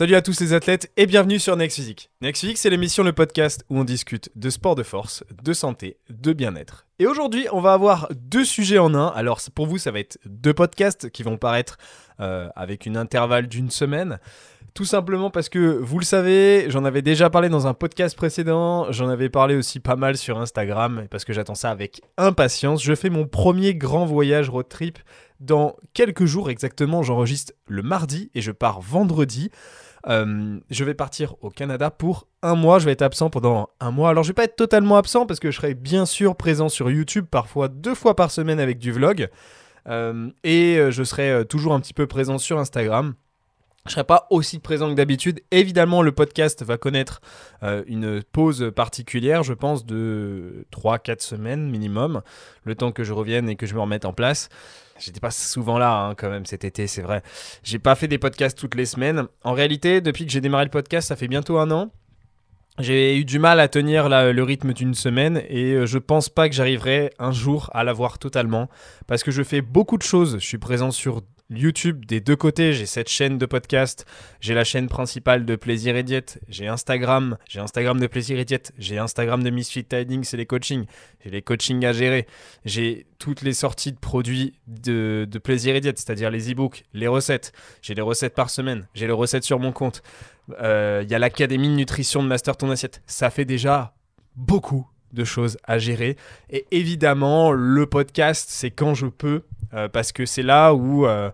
Salut à tous les athlètes et bienvenue sur Next Physique. Next Physique, c'est l'émission, le podcast où on discute de sport de force, de santé, de bien-être. Et aujourd'hui, on va avoir deux sujets en un. Alors pour vous, ça va être deux podcasts qui vont paraître euh, avec une intervalle d'une semaine. Tout simplement parce que vous le savez, j'en avais déjà parlé dans un podcast précédent, j'en avais parlé aussi pas mal sur Instagram, parce que j'attends ça avec impatience. Je fais mon premier grand voyage road trip dans quelques jours exactement. J'enregistre le mardi et je pars vendredi. Euh, je vais partir au Canada pour un mois. Je vais être absent pendant un mois. Alors, je vais pas être totalement absent parce que je serai bien sûr présent sur YouTube, parfois deux fois par semaine avec du vlog. Euh, et euh, je serai toujours un petit peu présent sur Instagram. Je serai pas aussi présent que d'habitude. Évidemment, le podcast va connaître une pause particulière, je pense, de 3-4 semaines minimum, le temps que je revienne et que je me remette en place. J'étais pas souvent là hein, quand même cet été, c'est vrai. J'ai pas fait des podcasts toutes les semaines. En réalité, depuis que j'ai démarré le podcast, ça fait bientôt un an. J'ai eu du mal à tenir le rythme d'une semaine et euh, je pense pas que j'arriverai un jour à l'avoir totalement parce que je fais beaucoup de choses. Je suis présent sur YouTube des deux côtés. J'ai cette chaîne de podcast, j'ai la chaîne principale de Plaisir et Diète, j'ai Instagram, j'ai Instagram de Plaisir et Diète, j'ai Instagram de Misfit Tiding, c'est les coachings, j'ai les coachings à gérer, j'ai toutes les sorties de produits de, Plaisir et Diète, c'est-à-dire les e-books, les recettes, j'ai les recettes par semaine, j'ai les recettes sur mon compte, euh, il y a l'Académie de nutrition de Master Ton Assiette. Ça fait déjà beaucoup de choses à gérer. Et évidemment, le podcast, c'est quand je peux, euh, parce que c'est là où euh,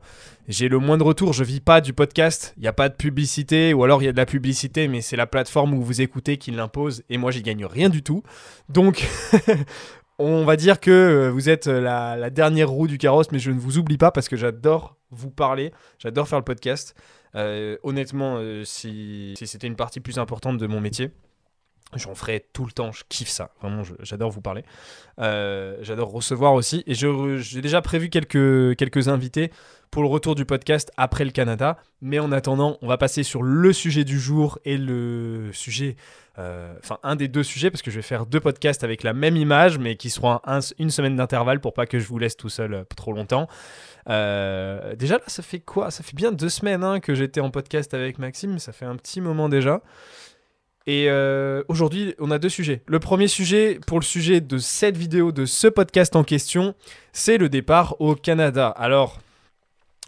j'ai le moins de retour. Je vis pas du podcast, il n'y a pas de publicité, ou alors il y a de la publicité, mais c'est la plateforme où vous écoutez qui l'impose, et moi j'y gagne rien du tout. Donc, on va dire que euh, vous êtes la, dernière roue du carrosse, mais je ne vous oublie pas parce que j'adore vous parler, j'adore faire le podcast. honnêtement, si c'était une partie plus importante de mon métier, J'en ferai tout le temps, je kiffe ça. Vraiment, j'adore vous parler. Euh, j'adore recevoir aussi. Et j'ai déjà prévu quelques, quelques invités pour le retour du podcast après le Canada. Mais en attendant, on va passer sur le sujet du jour et le sujet, euh, enfin un des deux sujets, parce que je vais faire deux podcasts avec la même image, mais qui seront une semaine d'intervalle pour pas que je vous laisse tout seul euh, trop longtemps. déjà là, ça fait quoi? Ça fait bien deux semaines hein, que j'étais en podcast avec Maxime, ça fait un petit moment déjà. Et euh, aujourd'hui, on a deux sujets. Le premier sujet, pour le sujet de cette vidéo, de ce podcast en question, c'est le départ au Canada. Alors,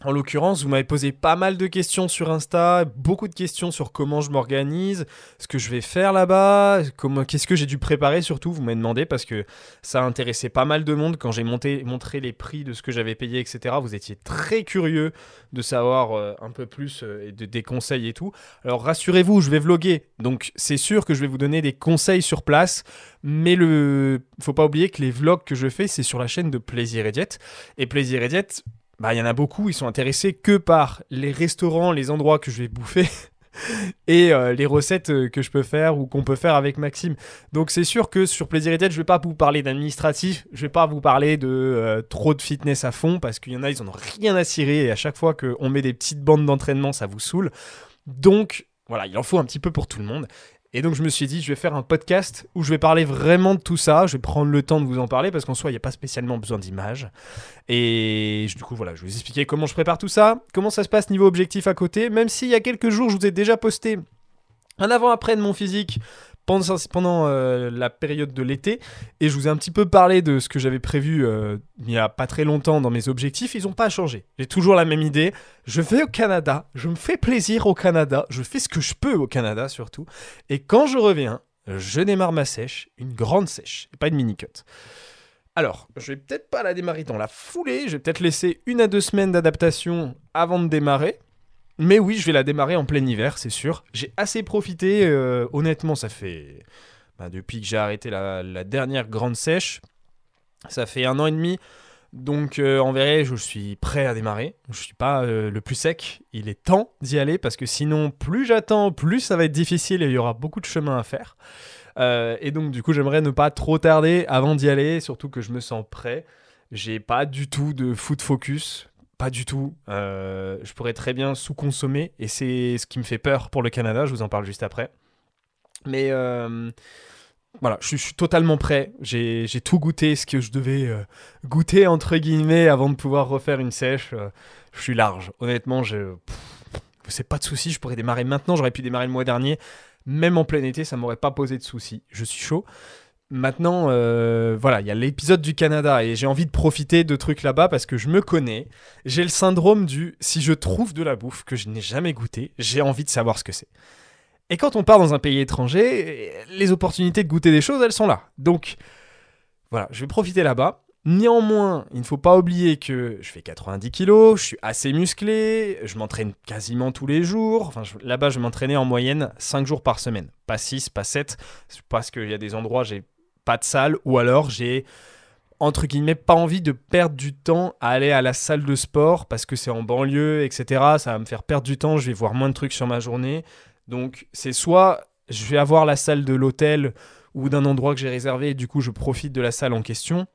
en l'occurrence, vous m'avez posé pas mal de questions sur Insta, beaucoup de questions sur comment je m'organise, ce que je vais faire là-bas, qu'est-ce que j'ai dû préparer surtout, vous m'avez demandé parce que ça a intéressé pas mal de monde quand j'ai montré les prix de ce que j'avais payé, etc. Vous étiez très curieux de savoir euh, un peu plus euh, et de, des conseils et tout. Alors rassurez-vous, je vais vloguer, donc c'est sûr que je vais vous donner des conseils sur place, mais le, faut pas oublier que les vlogs que je fais, c'est sur la chaîne de Plaisir et Diète, et Plaisir et Diète, bah, il y en a beaucoup, ils sont intéressés que par les restaurants, les endroits que je vais bouffer et euh, les recettes euh, que je peux faire ou qu'on peut faire avec Maxime. Donc c'est sûr que sur Plaisir et Tête, je vais pas vous parler d'administratif, je vais pas vous parler de euh, trop de fitness à fond parce qu'il y en a, ils en ont rien à cirer et à chaque fois qu'on met des petites bandes d'entraînement, ça vous saoule. Donc voilà, il en faut un petit peu pour tout le monde. Et donc je me suis dit, je vais faire un podcast où je vais parler vraiment de tout ça. Je vais prendre le temps de vous en parler parce qu'en soi, il n'y a pas spécialement besoin d'images. Et du coup, voilà, je vais vous expliquer comment je prépare tout ça, comment ça se passe niveau objectif à côté. Même s'il y a quelques jours, je vous ai déjà posté un avant-après de mon physique pendant, pendant euh, la période de l'été. Et je vous ai un petit peu parlé de ce que j'avais prévu euh, il n'y a pas très longtemps dans mes objectifs. Ils n'ont pas changé. J'ai toujours la même idée. Je vais au Canada. Je me fais plaisir au Canada. Je fais ce que je peux au Canada surtout. Et quand je reviens, je démarre ma sèche. Une grande sèche. Pas une mini-cut. Alors, je vais peut-être pas la démarrer dans la foulée. Je vais peut-être laisser une à deux semaines d'adaptation avant de démarrer. Mais oui, je vais la démarrer en plein hiver, c'est sûr. J'ai assez profité, euh, honnêtement, ça fait... Bah, depuis que j'ai arrêté la, dernière grande sèche, ça fait un an et demi. Donc euh, en vrai, je suis prêt à démarrer. Je suis pas euh, le plus sec. Il est temps d'y aller parce que sinon, plus j'attends, plus ça va être difficile et il y aura beaucoup de chemin à faire. et donc du coup, j'aimerais ne pas trop tarder avant d'y aller, surtout que je me sens prêt. J'ai pas du tout de foot focus. Pas du tout. Euh, je pourrais très bien sous-consommer et c'est ce qui me fait peur pour le Canada. Je vous en parle juste après. Mais euh, voilà, je, suis totalement prêt. J'ai tout goûté ce que je devais euh, goûter entre guillemets avant de pouvoir refaire une sèche. je suis large. Honnêtement, je c'est pas de souci, je pourrais démarrer maintenant, j'aurais pu démarrer le mois dernier. Même en plein été, ça m'aurait pas posé de souci. Je suis chaud. Maintenant, euh, voilà, il y a l'épisode du Canada et j'ai envie de profiter de trucs là-bas parce que je me connais. J'ai le syndrome du si je trouve de la bouffe que je n'ai jamais goûté, j'ai envie de savoir ce que c'est. Et quand on part dans un pays étranger, les opportunités de goûter des choses, elles sont là. Donc, voilà, je vais profiter là-bas. Néanmoins, il ne faut pas oublier que je fais 90 kilos, je suis assez musclé, je m'entraîne quasiment tous les jours. Enfin, là-bas, je m'entraînais en moyenne 5 jours par semaine. Pas 6, pas 7, parce qu'il y a des endroits, j'ai pas de salle, ou alors j'ai, entre guillemets, pas envie de perdre du temps à aller à la salle de sport, parce que c'est en banlieue, etc. Ça va me faire perdre du temps, je vais voir moins de trucs sur ma journée. Donc, c'est soit je vais avoir la salle de l'hôtel ou d'un endroit que j'ai réservé, et du coup, je profite de la salle en question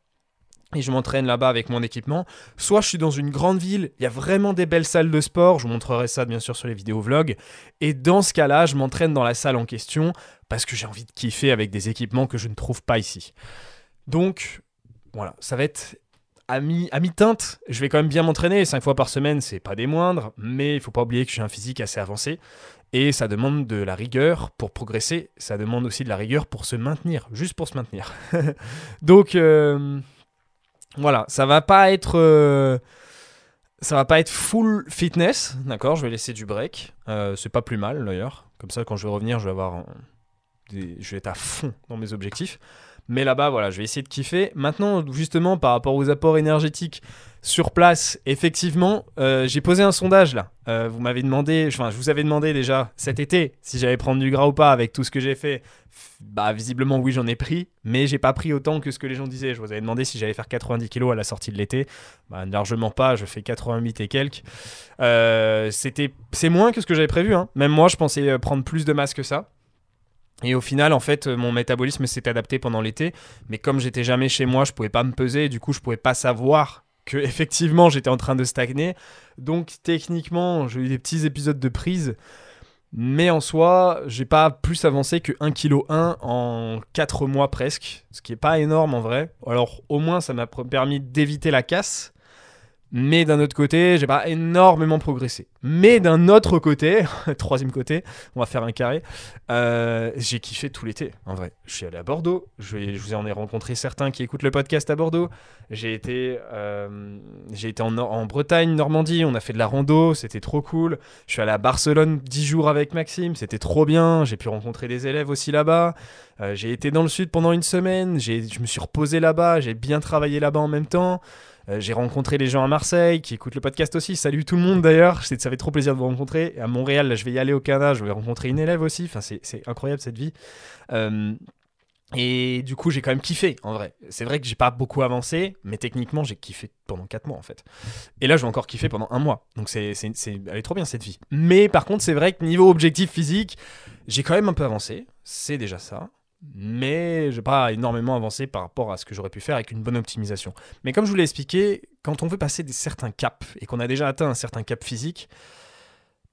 et je m'entraîne là-bas avec mon équipement. Soit je suis dans une grande ville, il y a vraiment des belles salles de sport, je vous montrerai ça bien sûr sur les vidéos vlogs. Et dans ce cas-là, je m'entraîne dans la salle en question parce que j'ai envie de kiffer avec des équipements que je ne trouve pas ici. Donc voilà, ça va être à mi-teinte. je vais quand même bien m'entraîner, 5 fois par semaine, c'est pas des moindres, mais il faut pas oublier que j'ai un physique assez avancé. Et ça demande de la rigueur pour progresser, ça demande aussi de la rigueur pour se maintenir, juste pour se maintenir. Donc... Euh, voilà, ça va pas être. Euh, ça va pas être full fitness, d'accord Je vais laisser du break. Euh, c'est pas plus mal d'ailleurs. Comme ça, quand je vais revenir, je vais avoir. Je vais être à fond dans mes objectifs. Mais là-bas, voilà, je vais essayer de kiffer. Maintenant, justement, par rapport aux apports énergétiques, sur place, effectivement, euh, j'ai posé un sondage là. Euh, vous m'avez demandé, enfin, je vous avais demandé déjà cet été si j'allais prendre du gras ou pas avec tout ce que j'ai fait. Bah, visiblement, oui, j'en ai pris, mais j'ai pas pris autant que ce que les gens disaient. Je vous avais demandé si j'allais faire 90 kilos à la sortie de l'été. Bah, largement pas, je fais 88 et quelques. Euh, c'était, c'est moins que ce que j'avais prévu. Hein. Même moi, je pensais prendre plus de masse que ça. Et au final, en fait, mon métabolisme s'est adapté pendant l'été, mais comme j'étais jamais chez moi, je pouvais pas me peser, du coup, je pouvais pas savoir que effectivement j'étais en train de stagner. Donc techniquement, j'ai eu des petits épisodes de prise. Mais en soi, j'ai pas plus avancé que 1,1 kg en 4 mois presque, ce qui est pas énorme en vrai. Alors au moins ça m'a permis d'éviter la casse, mais d'un autre côté, j'ai pas énormément progressé. Mais d'un autre côté, troisième côté, on va faire un carré, euh, j'ai kiffé tout l'été, en vrai. Je suis allé à Bordeaux, je, vous en ai rencontré certains qui écoutent le podcast à Bordeaux. J'ai été, euh, été en, en, Bretagne, Normandie, on a fait de la rando, c'était trop cool. Je suis allé à Barcelone 10 jours avec Maxime, c'était trop bien. J'ai pu rencontrer des élèves aussi là-bas. Euh, j'ai été dans le sud pendant une semaine, je me suis reposé là-bas, j'ai bien travaillé là-bas en même temps. Euh, j'ai rencontré les gens à Marseille qui écoutent le podcast aussi. Salut tout le monde d'ailleurs. Ça fait trop plaisir de vous rencontrer. À Montréal, là, je vais y aller au Canada. Je vais rencontrer une élève aussi. Enfin, c'est incroyable cette vie. Euh, et du coup, j'ai quand même kiffé en vrai. C'est vrai que j'ai pas beaucoup avancé, mais techniquement, j'ai kiffé pendant 4 mois en fait. Et là, je vais encore kiffer pendant un mois. Donc, c'est, elle est trop bien cette vie. Mais par contre, c'est vrai que niveau objectif physique, j'ai quand même un peu avancé. C'est déjà ça mais je n'ai pas énormément avancé par rapport à ce que j'aurais pu faire avec une bonne optimisation. Mais comme je vous l'ai expliqué, quand on veut passer des certains caps et qu'on a déjà atteint un certain cap physique,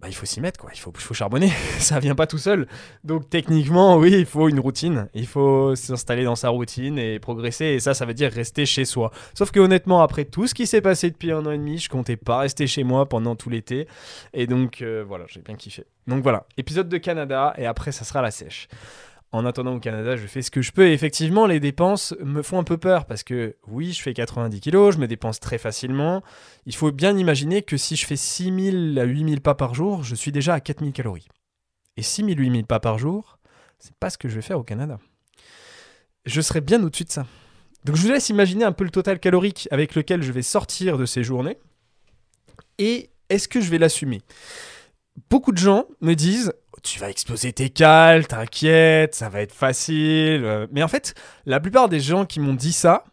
bah, il faut s'y mettre, quoi. Il faut, faut charbonner. ça vient pas tout seul. Donc techniquement, oui, il faut une routine. Il faut s'installer dans sa routine et progresser. Et ça, ça veut dire rester chez soi. Sauf que honnêtement, après tout ce qui s'est passé depuis un an et demi, je comptais pas rester chez moi pendant tout l'été. Et donc euh, voilà, j'ai bien kiffé. Donc voilà, épisode de Canada et après ça sera la sèche en attendant au Canada, je fais ce que je peux. Et effectivement, les dépenses me font un peu peur parce que oui, je fais 90 kilos, je me dépense très facilement. Il faut bien imaginer que si je fais 6000 à 8000 pas par jour, je suis déjà à 4000 calories. Et 6000, 8000 pas par jour, c'est pas ce que je vais faire au Canada. Je serai bien au-dessus de ça. Donc je vous laisse imaginer un peu le total calorique avec lequel je vais sortir de ces journées. Et est-ce que je vais l'assumer? Beaucoup de gens me disent tu vas exploser tes cales, t'inquiète, ça va être facile. Euh. Mais en fait, la plupart des gens qui m'ont dit ça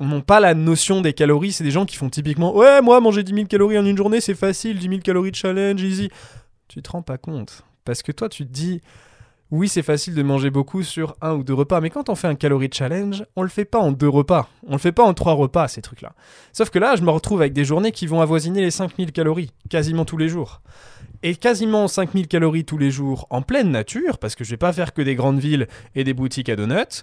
n'ont pas la notion des calories. C'est des gens qui font typiquement Ouais, moi, manger 10 000 calories en une journée, c'est facile, 10 000 calories de challenge, easy. Tu te rends pas compte. Parce que toi, tu te dis oui, c'est facile de manger beaucoup sur un ou deux repas, mais quand on fait un calorie challenge, on le fait pas en deux repas, on le fait pas en trois repas, ces trucs-là. Sauf que là, je me retrouve avec des journées qui vont avoisiner les 5000 calories, quasiment tous les jours. Et quasiment 5000 calories tous les jours en pleine nature, parce que je vais pas faire que des grandes villes et des boutiques à donuts,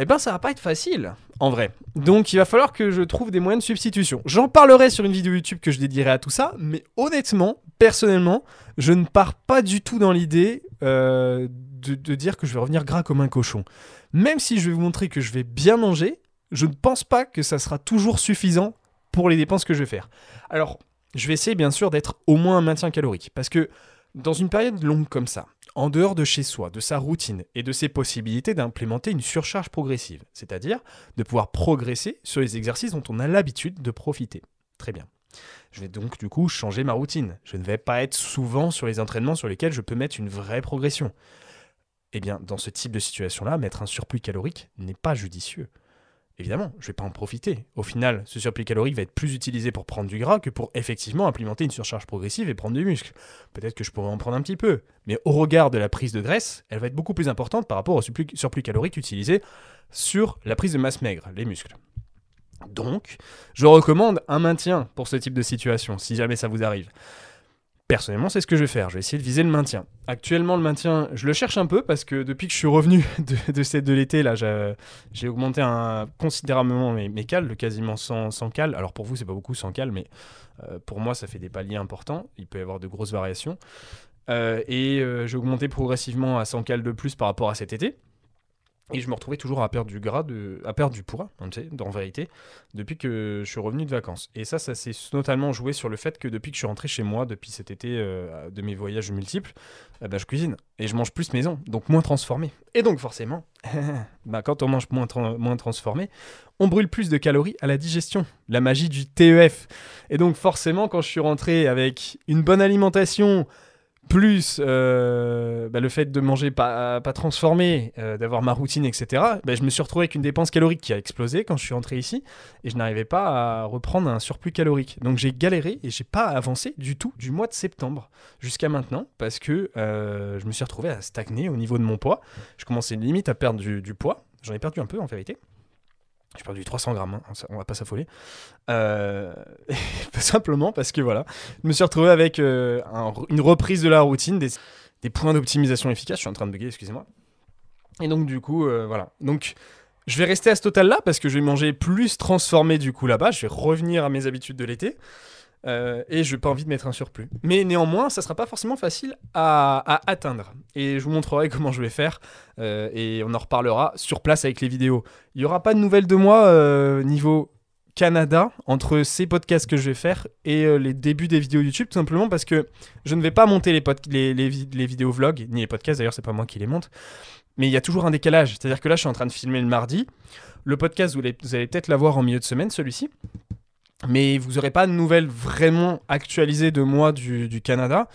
eh ben ça va pas être facile, en vrai. Donc il va falloir que je trouve des moyens de substitution. J'en parlerai sur une vidéo YouTube que je dédierai à tout ça, mais honnêtement, personnellement, je ne pars pas du tout dans l'idée euh, de, de dire que je vais revenir gras comme un cochon. Même si je vais vous montrer que je vais bien manger, je ne pense pas que ça sera toujours suffisant pour les dépenses que je vais faire. Alors, je vais essayer bien sûr d'être au moins un maintien calorique, parce que dans une période longue comme ça, en dehors de chez soi, de sa routine et de ses possibilités d'implémenter une surcharge progressive, c'est-à-dire de pouvoir progresser sur les exercices dont on a l'habitude de profiter. Très bien. Je vais donc du coup changer ma routine. Je ne vais pas être souvent sur les entraînements sur lesquels je peux mettre une vraie progression. Eh bien, dans ce type de situation-là, mettre un surplus calorique n'est pas judicieux. Évidemment, je ne vais pas en profiter. Au final, ce surplus calorique va être plus utilisé pour prendre du gras que pour effectivement implémenter une surcharge progressive et prendre du muscle. Peut-être que je pourrais en prendre un petit peu, mais au regard de la prise de graisse, elle va être beaucoup plus importante par rapport au surplus, calorique utilisé sur la prise de masse maigre, les muscles. Donc, je recommande un maintien pour ce type de situation, si jamais ça vous arrive. Personnellement, c'est ce que je vais faire. Je vais essayer de viser le maintien. Actuellement, le maintien, je le cherche un peu parce que depuis que je suis revenu de, cette- de l'été, là, j'ai augmenté considérablement mes, mes cales, de quasiment 100, 100 cales. Alors pour vous, c'est pas beaucoup 100 cales, mais euh, pour moi, ça fait des paliers importants. Il peut y avoir de grosses variations. Euh, et euh, j'ai augmenté progressivement à 100 cales de plus par rapport à cet été. Et je me retrouvais toujours à perdre du gras, de, à perdre du poids, en vérité, depuis que je suis revenu de vacances. Et ça, ça s'est notamment joué sur le fait que depuis que je suis rentré chez moi, depuis cet été euh, de mes voyages multiples, eh ben, je cuisine et je mange plus maison, donc moins transformé. Et donc forcément, bah, quand on mange moins, moins transformé, on brûle plus de calories à la digestion. La magie du TEF. Et donc forcément, quand je suis rentré avec une bonne alimentation, plus euh, bah, le fait de manger pas, pas transformé, euh, d'avoir ma routine, etc., bah, je me suis retrouvé avec une dépense calorique qui a explosé quand je suis rentré ici et je n'arrivais pas à reprendre un surplus calorique. Donc j'ai galéré et j'ai pas avancé du tout du mois de septembre jusqu'à maintenant parce que euh, je me suis retrouvé à stagner au niveau de mon poids. Je commençais limite à perdre du, du poids. J'en ai perdu un peu en vérité. J'ai perdu 300 grammes, hein, on va pas s'affoler. Euh, simplement parce que voilà, je me suis retrouvé avec euh, un- une reprise de la routine, des, des points d'optimisation efficaces. Je suis en train de bugger, excusez-moi. Et donc du coup, euh, voilà. Donc je vais rester à ce total-là parce que je vais manger plus transformé du coup là-bas. Je vais revenir à mes habitudes de l'été. Euh, et je n'ai pas envie de mettre un surplus. Mais néanmoins, ça sera pas forcément facile à, atteindre. Et je vous montrerai comment je vais faire. euh, et on en reparlera sur place avec les vidéos. Il n'y aura pas de nouvelles de moi euh, niveau Canada entre ces podcasts que je vais faire et les débuts des vidéos YouTube, tout simplement parce que je ne vais pas monter les, vidéos vlogs, ni les podcasts d'ailleurs, c'est pas moi qui les monte. Mais il y a toujours un décalage. C'est-à-dire que là, je suis en train de filmer le mardi. Le podcast, vous, vous allez peut-être l'avoir en milieu de semaine, celui-ci. Mais vous n'aurez pas de nouvelles vraiment actualisées de moi du, Canada.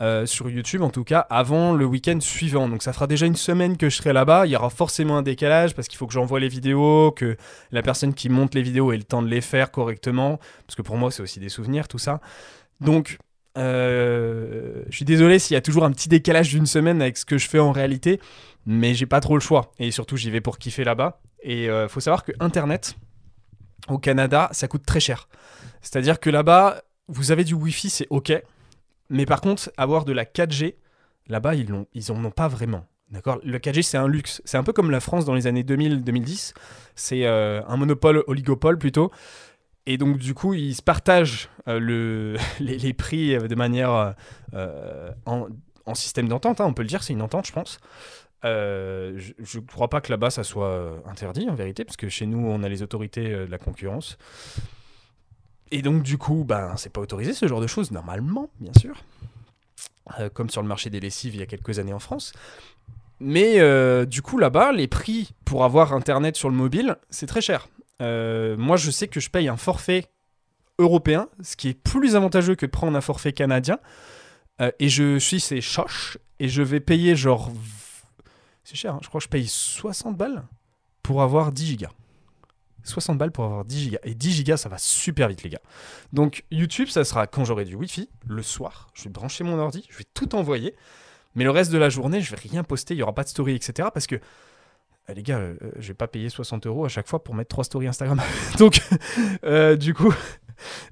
euh, sur YouTube en tout cas avant le week-end suivant. Donc ça fera déjà une semaine que je serai là-bas. Il y aura forcément un décalage parce qu'il faut que j'envoie les vidéos, que la personne qui monte les vidéos ait le temps de les faire correctement. Parce que pour moi c'est aussi des souvenirs tout ça. Donc euh, je suis désolé s'il y a toujours un petit décalage d'une semaine avec ce que je fais en réalité. Mais j'ai pas trop le choix. Et surtout j'y vais pour kiffer là-bas. Et euh, faut savoir que Internet au Canada ça coûte très cher. C'est-à-dire que là-bas vous avez du Wi-Fi c'est ok. Mais par contre, avoir de la 4G, là-bas, ils l'ont, ils en ont pas vraiment. D'accord? Le 4G, c'est un luxe. C'est un peu comme la France dans les années 2000-2010. C'est euh, un monopole, oligopole plutôt. Et donc, du coup, ils se partagent euh, le, les, prix euh, de manière en, en système d'entente. hein, on peut le dire, c'est une entente, je pense. Euh, je ne crois pas que là-bas, ça soit euh, interdit, en vérité, parce que chez nous, on a les autorités euh, de la concurrence. Et donc, du coup, ben, c'est pas autorisé ce genre de choses, normalement, bien sûr. Comme sur le marché des lessives il y a quelques années en France. Mais du coup, là-bas, les prix pour avoir Internet sur le mobile, c'est très cher. Moi, je sais que je paye un forfait européen, ce qui est plus avantageux que de prendre un forfait canadien. Et je suis, c'est Choche, et je vais payer genre. C'est cher, hein, je crois que je paye 60 balles pour avoir 10 gigas. 60 balles pour avoir 10 gigas. Et 10 gigas, ça va super vite, les gars. Donc, YouTube, ça sera quand j'aurai du Wi-Fi, le soir. Je vais brancher mon ordi, je vais tout envoyer. Mais le reste de la journée, je vais rien poster, il n'y aura pas de story, etc. Parce que, euh, les gars, euh, je vais pas payer 60 euros à chaque fois pour mettre 3 stories Instagram. Donc, euh, du coup,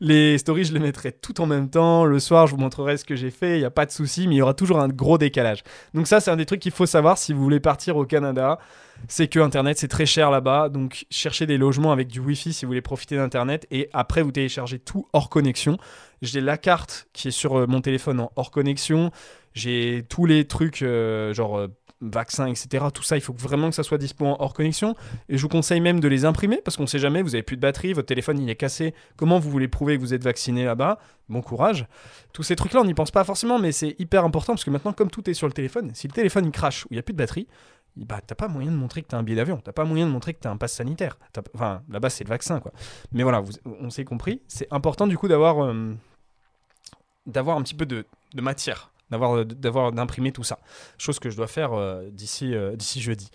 les stories, je les mettrai tout en même temps. Le soir, je vous montrerai ce que j'ai fait. Il n'y a pas de souci, mais il y aura toujours un gros décalage. Donc ça, c'est un des trucs qu'il faut savoir si vous voulez partir au Canada. C'est que Internet, c'est très cher là-bas. Donc cherchez des logements avec du Wi-Fi si vous voulez profiter d'Internet. Et après, vous téléchargez tout hors connexion. J'ai la carte qui est sur euh, mon téléphone en hors connexion. J'ai tous les trucs, euh, genre... Vaccins, etc. Tout ça, il faut vraiment que ça soit dispo hors connexion. Et je vous conseille même de les imprimer parce qu'on ne sait jamais, vous avez plus de batterie, votre téléphone il est cassé. Comment vous voulez prouver que vous êtes vacciné là-bas? Bon courage. Tous ces trucs-là, on n'y pense pas forcément, mais c'est hyper important parce que maintenant, comme tout est sur le téléphone, si le téléphone il crache ou il n'y a plus de batterie, bah, t'as pas moyen de montrer que t'as un billet d'avion, t'as pas moyen de montrer que t'as un pass sanitaire. Enfin, là-bas, c'est le vaccin, quoi. Mais voilà, on s'est compris. C'est important, du coup, d'avoir euh, un petit peu de matière d'avoir euh, d'imprimer tout ça. Chose que je dois faire euh, d'ici euh, d'ici jeudi.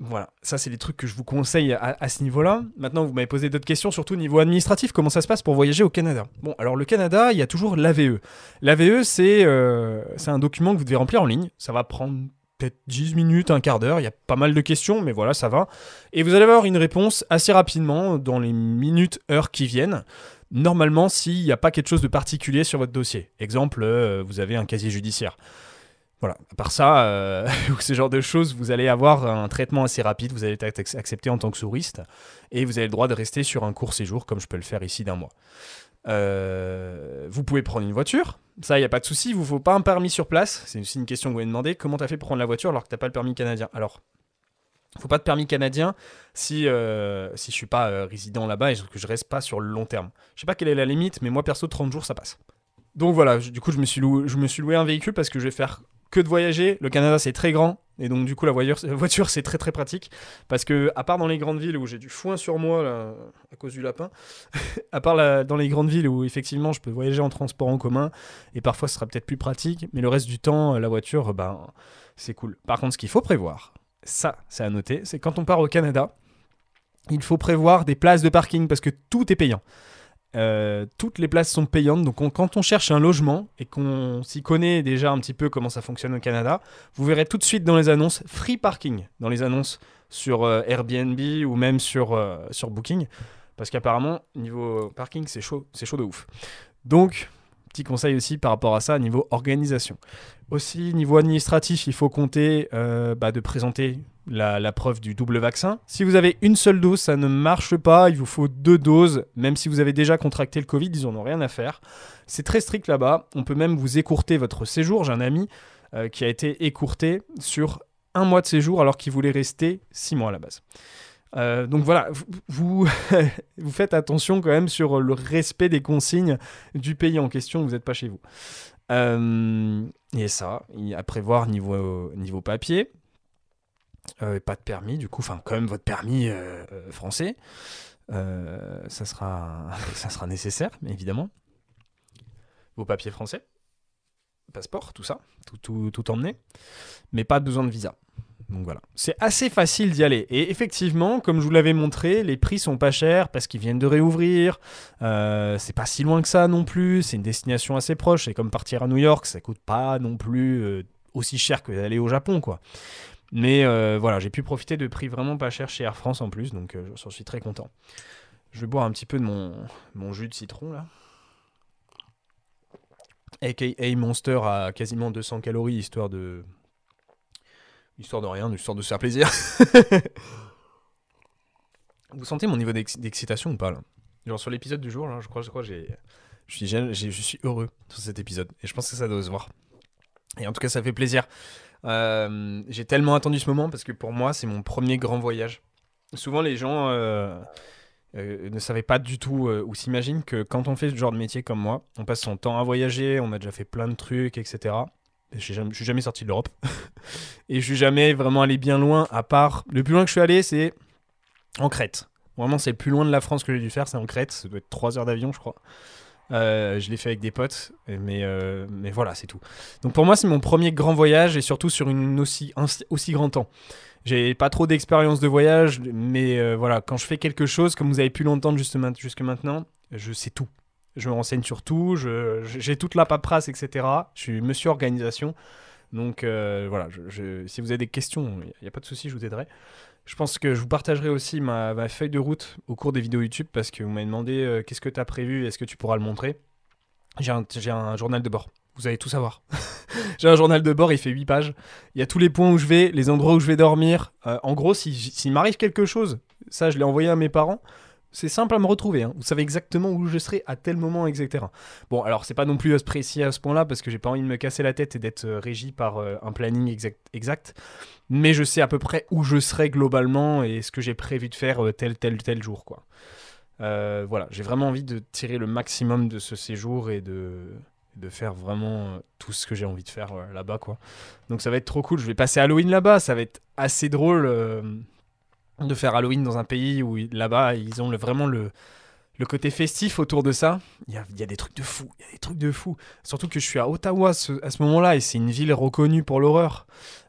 voilà, ça c'est des trucs que je vous conseille à, ce niveau-là. Maintenant, vous m'avez posé d'autres questions, surtout au niveau administratif, comment ça se passe pour voyager au Canada? Bon, alors le Canada, il y a toujours l'AVE. L'AVE, c'est c'est un document que vous devez remplir en ligne. Ça va prendre peut-être 10 minutes, un quart d'heure. Il y a pas mal de questions, mais voilà, ça va. Et vous allez avoir une réponse assez rapidement dans les minutes, heures qui viennent normalement s'il n'y a pas quelque chose de particulier sur votre dossier. Exemple, euh, vous avez un casier judiciaire. Voilà, à part ça, euh, ou ce genre de choses, vous allez avoir un traitement assez rapide, vous allez être accepté en tant que souriste, et vous avez le droit de rester sur un court séjour, comme je peux le faire ici d'un mois. Euh, vous pouvez prendre une voiture, ça, il n'y a pas de souci, il vous faut pas un permis sur place, c'est aussi une question que vous m'avez demandé, comment tu as fait pour prendre la voiture alors que tu n'as pas le permis canadien? Alors, faut pas de permis canadien si, euh, si je suis pas euh, résident là-bas et que je reste pas sur le long terme. Je sais pas quelle est la limite, mais moi perso 30 jours ça passe. Donc voilà, du coup je me suis loué, un véhicule parce que je vais faire que de voyager. Le Canada c'est très grand et donc du coup la voiture, c'est très très pratique parce que à part dans les grandes villes où j'ai du foin sur moi là, à cause du lapin, à part dans les grandes villes où effectivement je peux voyager en transport en commun et parfois ce sera peut-être plus pratique, mais le reste du temps la voiture ben c'est cool. Par contre ce qu'il faut prévoir ça, c'est à noter, c'est quand on part au Canada, il faut prévoir des places de parking parce que tout est payant. Euh, toutes les places sont payantes, donc quand on cherche un logement et qu'on s'y connaît déjà un petit peu comment ça fonctionne au Canada, vous verrez tout de suite dans les annonces free parking, dans les annonces sur euh, Airbnb ou même sur, euh, sur Booking, parce qu'apparemment niveau parking c'est chaud, c'est chaud de ouf. Donc Petit conseil aussi par rapport à ça, niveau organisation. Aussi, niveau administratif, il faut compter euh, bah, de présenter la, preuve du double vaccin. Si vous avez une seule dose, ça ne marche pas. Il vous faut deux doses, même si vous avez déjà contracté le Covid, ils n'en ont rien à faire. C'est très strict là-bas. On peut même vous écourter votre séjour. J'ai un ami euh, qui a été écourté sur un mois de séjour alors qu'il voulait rester six mois à la base. Euh, donc voilà, vous, vous faites attention quand même sur le respect des consignes du pays en question, vous n'êtes pas chez vous. Euh, et ça, à prévoir niveau, niveau papier. Euh, pas de permis, du coup, enfin, quand même votre permis français. ça, sera, ça sera nécessaire, évidemment. Vos papiers français, passeport, tout ça, tout, tout, tout. Mais pas besoin de visa. Donc voilà, c'est assez facile d'y aller. Et effectivement, comme je vous l'avais montré, les prix sont pas chers parce qu'ils viennent de réouvrir. Euh, c'est pas si loin que ça non plus. C'est une destination assez proche. C'est comme partir à New York, ça coûte pas non plus euh, aussi cher que d'aller au Japon, quoi. Mais euh, voilà, j'ai pu profiter de prix vraiment pas chers chez Air France en plus, donc j'en suis très content. Je vais boire un petit peu de mon, jus de citron là. AKA Monster à quasiment 200 calories, histoire de Histoire de rien, histoire de se faire plaisir. Vous sentez mon niveau d'excitation ou pas là? Genre sur l'épisode du jour, là, je crois, je crois, j'ai, je suis, je suis heureux sur cet épisode et je pense que ça doit se voir. Et en tout cas, ça fait plaisir. Euh, j'ai tellement attendu ce moment parce que pour moi, c'est mon premier grand voyage. Souvent, les gens euh, euh, ne savaient pas du tout ou s'imaginent que quand on fait ce genre de métier comme moi, on passe son temps à voyager, on a déjà fait plein de trucs, etc. Je suis jamais sorti de l'Europe. et je suis jamais vraiment allé bien loin, à part. Le plus loin que je suis allé, c'est en Crète. Vraiment, c'est le plus loin de la France que j'ai dû faire, c'est en Crète. Ça doit être 3 heures d'avion, je crois. Euh, je l'ai fait avec des potes, mais, euh, mais voilà, c'est tout. Donc pour moi, c'est mon premier grand voyage et surtout sur une aussi, un, aussi grand temps. J'ai pas trop d'expérience de voyage, mais euh, voilà, quand je fais quelque chose, comme vous avez pu l'entendre jusque maintenant, je sais tout je me renseigne sur tout, j'ai toute la paperasse, etc. Je suis monsieur organisation. Donc euh, voilà, si vous avez des questions, il n'y a pas de souci, je vous aiderai. Je pense que je vous partagerai aussi ma, ma feuille de route au cours des vidéos YouTube parce que vous m'avez demandé euh, qu'est-ce que tu as prévu, est-ce que tu pourras le montrer? J'ai un, journal de bord. Vous allez tout savoir. j'ai un journal de bord, il fait 8 pages. Il y a tous les points où je vais, les endroits où je vais dormir. Euh, en gros, si- s'il m'arrive quelque chose, ça je l'ai envoyé à mes parents, c'est simple à me retrouver. hein. Vous savez exactement où je serai à tel moment, etc. Bon, alors c'est pas non plus euh, précis à ce point-là parce que j'ai pas envie de me casser la tête et d'être euh, régi par euh, un planning exact, exact. Mais je sais à peu près où je serai globalement et ce que j'ai prévu de faire tel, tel, tel jour, quoi. Voilà, j'ai vraiment envie de tirer le maximum de ce séjour et de, de faire vraiment tout ce que j'ai envie de faire là-bas, quoi. Donc ça va être trop cool. Je vais passer Halloween là-bas, ça va être assez drôle de faire Halloween dans un pays où là-bas ils ont vraiment le, le côté festif autour de ça. Il y a, y a des trucs de fou, il y a des trucs de fou. Surtout que je suis à Ottawa à ce moment-là et c'est une ville reconnue pour l'horreur.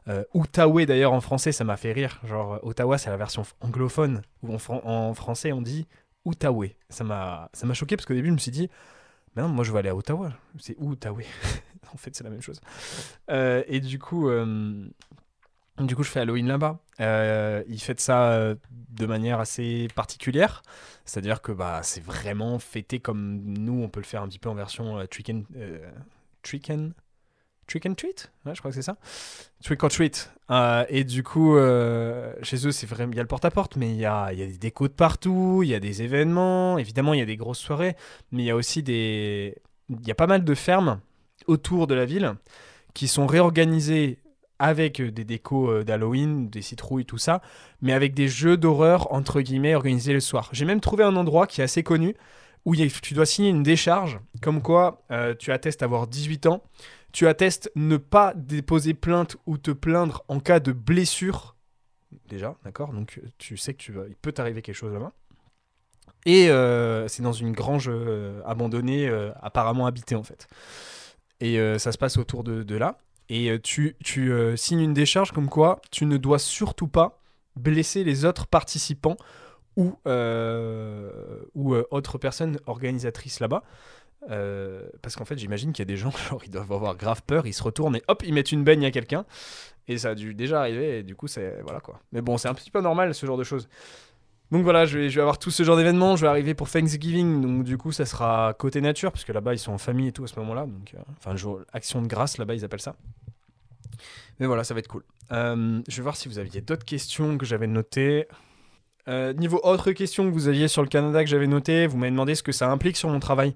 Euh, Outaouais d'ailleurs en français, ça m'a fait rire. Genre Ottawa, c'est la version anglophone où en, fran- en français on dit Outaouais. Ça m'a ça m'a choqué parce qu'au début je me suis dit mais non, moi je veux aller à Ottawa. C'est Outaouais. en fait, c'est la même chose. Euh, et du coup, euh, du coup, je fais Halloween là-bas. Euh, ils fêtent ça euh, de manière assez particulière. C'est-à-dire que bah, c'est vraiment fêté comme nous, on peut le faire un petit peu en version euh, trick and, euh, trick and- treat? Je crois que c'est ça. Trick or treat. Euh, et du coup, chez eux, c'est vraiment, il y a le porte-à-porte, mais il y a, y a des décos de partout, il y a des événements, évidemment, il y a des grosses soirées, mais il y a aussi des, il y a pas mal de fermes autour de la ville qui sont réorganisées avec euh, des décos euh, d'Halloween, des citrouilles, tout ça, mais avec des jeux d'horreur, entre guillemets, organisés le soir. J'ai même trouvé un endroit qui est assez connu, où tu dois signer une décharge, comme quoi euh, tu attestes avoir 18 ans, tu attestes ne pas déposer plainte ou te plaindre en cas de blessure. Déjà, d'accord Donc tu sais que tu vas, il peut t'arriver quelque chose là-bas. Et c'est dans une grange abandonnée, apparemment habitée en fait. Et ça se passe autour de là. Et euh, tu, tu euh, signes une décharge comme quoi tu ne dois surtout pas blesser les autres participants ou, euh, ou autres personnes organisatrices là-bas. Parce qu'en fait, j'imagine qu'il y a des gens, genre, ils doivent avoir grave peur, ils se retournent et hop, ils mettent une baigne à quelqu'un. Et ça a dû déjà arriver, et du coup, c'est. Voilà quoi. Mais bon, c'est un petit peu normal ce genre de choses. Donc voilà, je vais, avoir tout ce genre d'événements. Je vais arriver pour Thanksgiving, donc du coup, ça sera côté nature, parce que là-bas, ils sont en famille et tout à ce moment-là. Donc, euh, enfin, action de grâce, là-bas, ils appellent ça. Mais voilà, ça va être cool. Euh, je vais voir si vous aviez d'autres questions que j'avais notées. Euh, niveau autre question que vous aviez sur le Canada que j'avais noté, vous m'avez demandé ce que ça implique sur mon travail.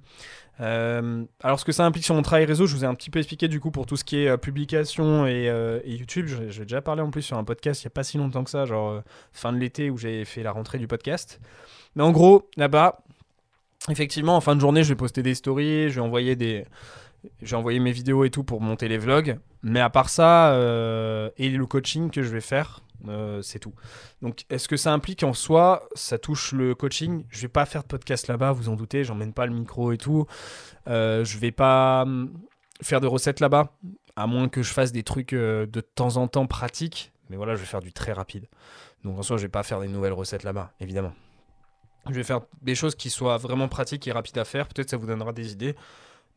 Euh, alors ce que ça implique sur mon travail réseau, je vous ai un petit peu expliqué du coup pour tout ce qui est euh, publication et, YouTube. Vais déjà parlé en plus sur un podcast il n'y a pas si longtemps que ça, genre fin de l'été où j'ai fait la rentrée du podcast. Mais en gros, là-bas, effectivement, en fin de journée, je vais poster des stories, je vais envoyer des, j'ai envoyé mes vidéos et tout pour monter les vlogs. Mais à part ça, euh, et le coaching que je vais faire, euh, c'est tout. Donc, est-ce que ça implique en soi, ça touche le coaching? Je vais pas faire de podcast là-bas, vous en doutez, j'emmène pas le micro et tout. Euh, je vais pas hum, faire de recettes là-bas, à moins que je fasse des trucs de temps en temps pratiques. Mais voilà, je vais faire du très rapide. Donc en soi, je vais pas faire des nouvelles recettes là-bas, évidemment. Je vais faire des choses qui soient vraiment pratiques et rapides à faire. Peut-être ça vous donnera des idées.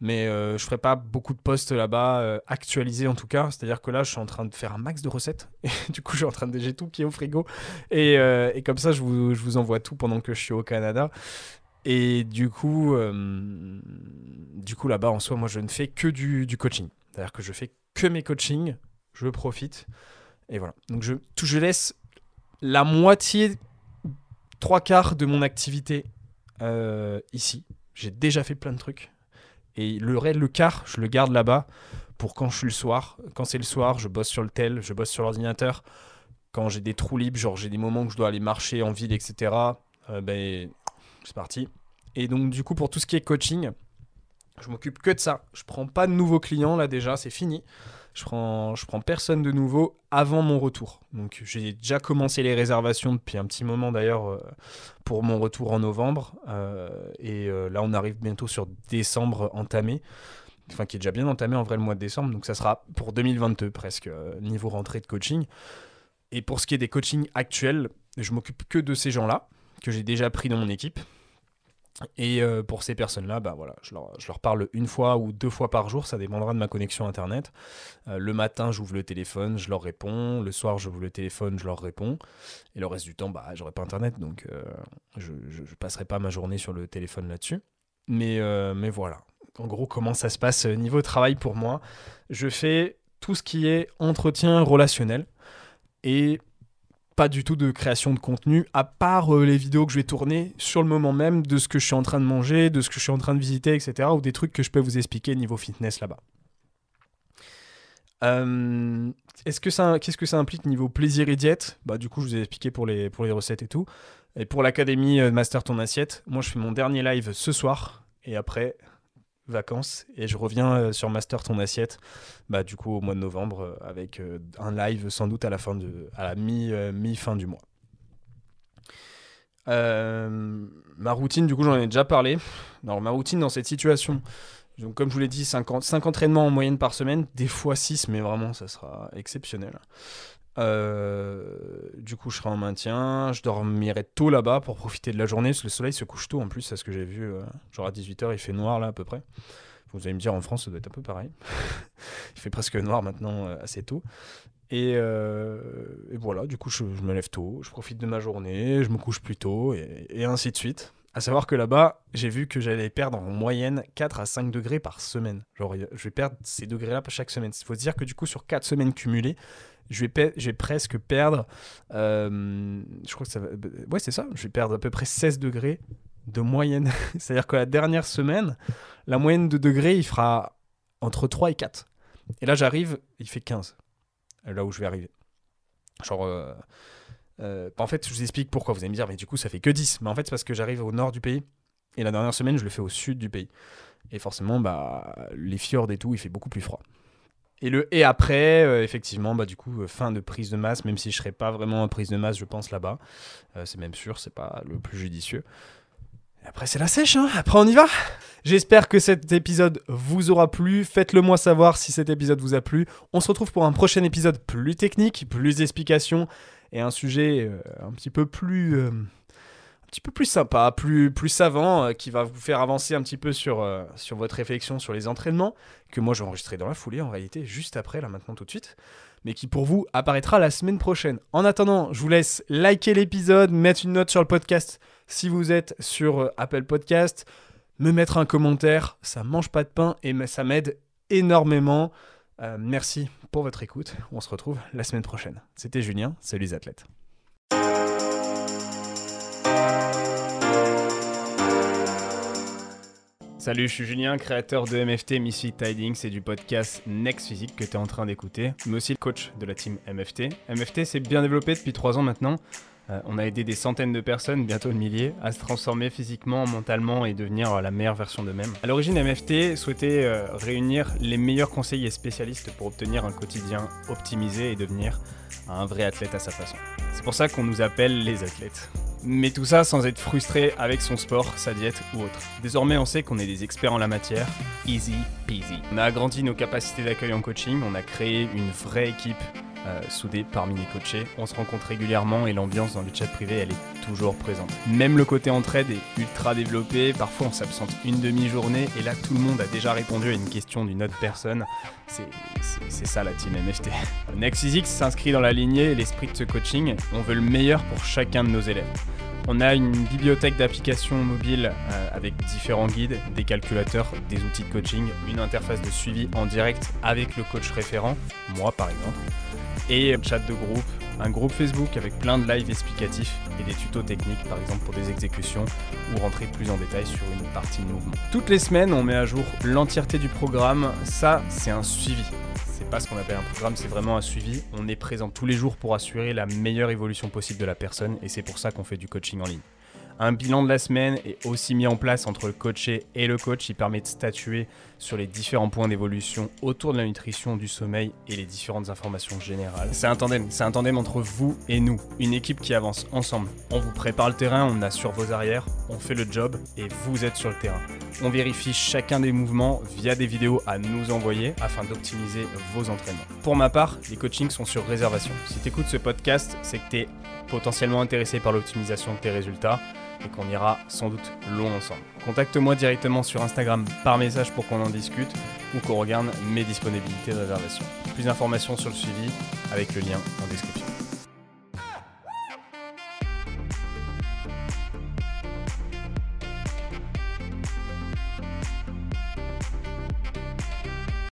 Mais euh, je ferai pas beaucoup de posts là-bas, euh, actualisés en tout cas. C'est-à-dire que là, je suis en train de faire un max de recettes. Et du coup, je suis en train de déger tout qui est au frigo. Et, euh, et comme ça, je vous, je vous envoie tout pendant que je suis au Canada. Et du coup, euh, du coup là-bas, en soi, moi, je ne fais que du, coaching. C'est-à-dire que je fais que mes coachings. Je profite. Et voilà. Donc, je, tout, je laisse la moitié, trois quarts de mon activité ici. J'ai déjà fait plein de trucs. Et le, reste, le quart, je le garde là-bas pour quand je suis le soir. Quand c'est le soir, je bosse sur le tel, je bosse sur l'ordinateur. Quand j'ai des trous libres, genre j'ai des moments où je dois aller marcher en ville, etc., euh, ben, c'est parti. Et donc, du coup, pour tout ce qui est coaching, je m'occupe que de ça. Je prends pas de nouveaux clients là déjà, c'est fini. Je prends, je prends personne de nouveau avant mon retour. Donc j'ai déjà commencé les réservations depuis un petit moment d'ailleurs euh, pour mon retour en novembre. Euh, et euh, là on arrive bientôt sur décembre entamé. Enfin qui est déjà bien entamé en vrai le mois de décembre. Donc ça sera pour 2022 presque, niveau rentrée de coaching. Et pour ce qui est des coachings actuels, je m'occupe que de ces gens-là, que j'ai déjà pris dans mon équipe. Et euh, pour ces personnes-là, bah voilà, je leur, parle une fois ou deux fois par jour, ça dépendra de ma connexion internet. Euh, le matin, j'ouvre le téléphone, je leur réponds. Le soir, j'ouvre le téléphone, je leur réponds. Et le reste du temps, bah, j'aurai pas internet, donc euh, je, je, passerai pas ma journée sur le téléphone là-dessus. Mais, mais voilà. En gros, comment ça se passe niveau travail pour moi? Je fais tout ce qui est entretien relationnel et pas du tout de création de contenu, à part euh, les vidéos que je vais tourner sur le moment même de ce que je suis en train de manger, de ce que je suis en train de visiter, etc. ou des trucs que je peux vous expliquer niveau fitness là-bas. Euh, est-ce qu'est-ce que ça implique niveau plaisir et diète? Bah du coup, je vous ai expliqué pour les, pour les recettes et tout. Et pour l'académie euh, Master ton assiette, moi je fais mon dernier live ce soir et après vacances et je reviens euh, sur Master ton assiette bah du coup au mois de novembre euh, avec euh, un live sans doute à la fin de à la mi mi fin du mois. Ma routine, du coup, j'en ai déjà parlé. Alors, ma routine dans cette situation, donc, comme je vous l'ai dit, 50, 5 entraînements en moyenne par semaine, des fois 6, mais vraiment, ça sera exceptionnel. Euh, du coup, je serai en maintien. Je dormirai tôt là-bas pour profiter de la journée, parce que le soleil se couche tôt en plus, c'est ce que j'ai vu. euh, genre à 18h, il fait noir là à peu près. Vous allez me dire, en France, ça doit être un peu pareil. il fait presque noir maintenant, euh, assez tôt. Et, voilà, du coup, je, me lève tôt, je profite de ma journée, je me couche plus tôt, et ainsi de suite. À savoir que là-bas, j'ai vu que j'allais perdre en moyenne 4 à 5 degrés par semaine. Genre, je vais perdre ces degrés-là chaque semaine. Il faut dire que du coup, sur 4 semaines cumulées, je vais, presque perdre. euh, je crois que ça va. Ouais, c'est ça. Je vais perdre à peu près 16 degrés de moyenne. C'est-à-dire que la dernière semaine, la moyenne de degrés, il fera entre 3 et 4. Et là, j'arrive, il fait 15. Là où je vais arriver. Genre. euh, euh, en fait, je vous explique pourquoi. Vous allez me dire, mais du coup, ça fait que 10. Mais en fait, c'est parce que j'arrive au nord du pays. Et la dernière semaine, je le fais au sud du pays. Et forcément, bah, les fjords et tout, il fait beaucoup plus froid. Et le et après, euh, effectivement, bah, du coup, euh, fin de prise de masse, même si je serais pas vraiment en prise de masse, je pense là-bas. C'est même sûr, c'est pas le plus judicieux. Après, c'est la sèche, hein. Après, on y va. J'espère que cet épisode vous aura plu. Faites-le moi savoir si cet épisode vous a plu. On se retrouve pour un prochain épisode plus technique, plus d'explications et un sujet euh, un petit peu plus. euh, petit peu plus sympa, plus, plus savant, euh, qui va vous faire avancer un petit peu sur, sur votre réflexion sur les entraînements, que moi j'ai enregistré dans la foulée en réalité, juste après, là maintenant tout de suite, mais qui pour vous apparaîtra la semaine prochaine. En attendant, je vous laisse liker l'épisode, mettre une note sur le podcast si vous êtes sur Apple Podcast, me mettre un commentaire, ça mange pas de pain et ça m'aide énormément. Euh, merci pour votre écoute, on se retrouve la semaine prochaine. C'était Julien, salut les athlètes. Salut, je suis Julien, créateur de MFT Misfit Tidings et du podcast Next Physique que tu es en train d'écouter, mais aussi coach de la team MFT. MFT s'est bien développé depuis 3 ans maintenant. Euh, on a aidé des centaines de personnes, bientôt le millier, à se transformer physiquement, mentalement et devenir euh, la meilleure version d'eux-mêmes. À l'origine, MFT souhaitait euh, réunir les meilleurs conseillers spécialistes pour obtenir un quotidien optimisé et devenir un vrai athlète à sa façon. C'est pour ça qu'on nous appelle les athlètes. Mais tout ça sans être frustré avec son sport, sa diète ou autre. Désormais, on sait qu'on est des experts en la matière. Easy peasy. On a agrandi nos capacités d'accueil en coaching, on a créé une vraie équipe euh, soudée parmi les coachés. On se rencontre régulièrement et l'ambiance dans le chat privé, elle est toujours présente. Même le côté entraide est ultra développé. Parfois, on s'absente une demi-journée et là, tout le monde a déjà répondu à une question d'une autre personne. C'est ça la team MFT. Next Physics s'inscrit dans la lignée et l'esprit de ce coaching. On veut le meilleur pour chacun de nos élèves. On a une bibliothèque d'applications mobiles euh, avec différents guides, des calculateurs, des outils de coaching, une interface de suivi en direct avec le coach référent, moi par exemple, et un chat de groupe, un groupe Facebook avec plein de lives explicatifs et des tutos techniques par exemple pour des exécutions ou rentrer plus en détail sur une partie de mouvement. Toutes les semaines, on met à jour l'entièreté du programme. Ça, c'est un suivi. Pas ce qu'on appelle un programme, c'est vraiment un suivi. On est présent tous les jours pour assurer la meilleure évolution possible de la personne et c'est pour ça qu'on fait du coaching en ligne. Un bilan de la semaine est aussi mis en place entre le coaché et le coach. Il permet de statuer sur les différents points d'évolution autour de la nutrition, du sommeil et les différentes informations générales. C'est un tandem, c'est un tandem entre vous et nous, une équipe qui avance ensemble. On vous prépare le terrain, on assure vos arrières, on fait le job et vous êtes sur le terrain. On vérifie chacun des mouvements via des vidéos à nous envoyer afin d'optimiser vos entraînements. Pour ma part, les coachings sont sur réservation. Si tu écoutes ce podcast, c'est que tu es potentiellement intéressé par l'optimisation de tes résultats et qu'on ira sans doute loin ensemble. Contacte-moi directement sur Instagram par message pour qu'on en discute ou qu'on regarde mes disponibilités de réservation. Plus d'informations sur le suivi avec le lien en description.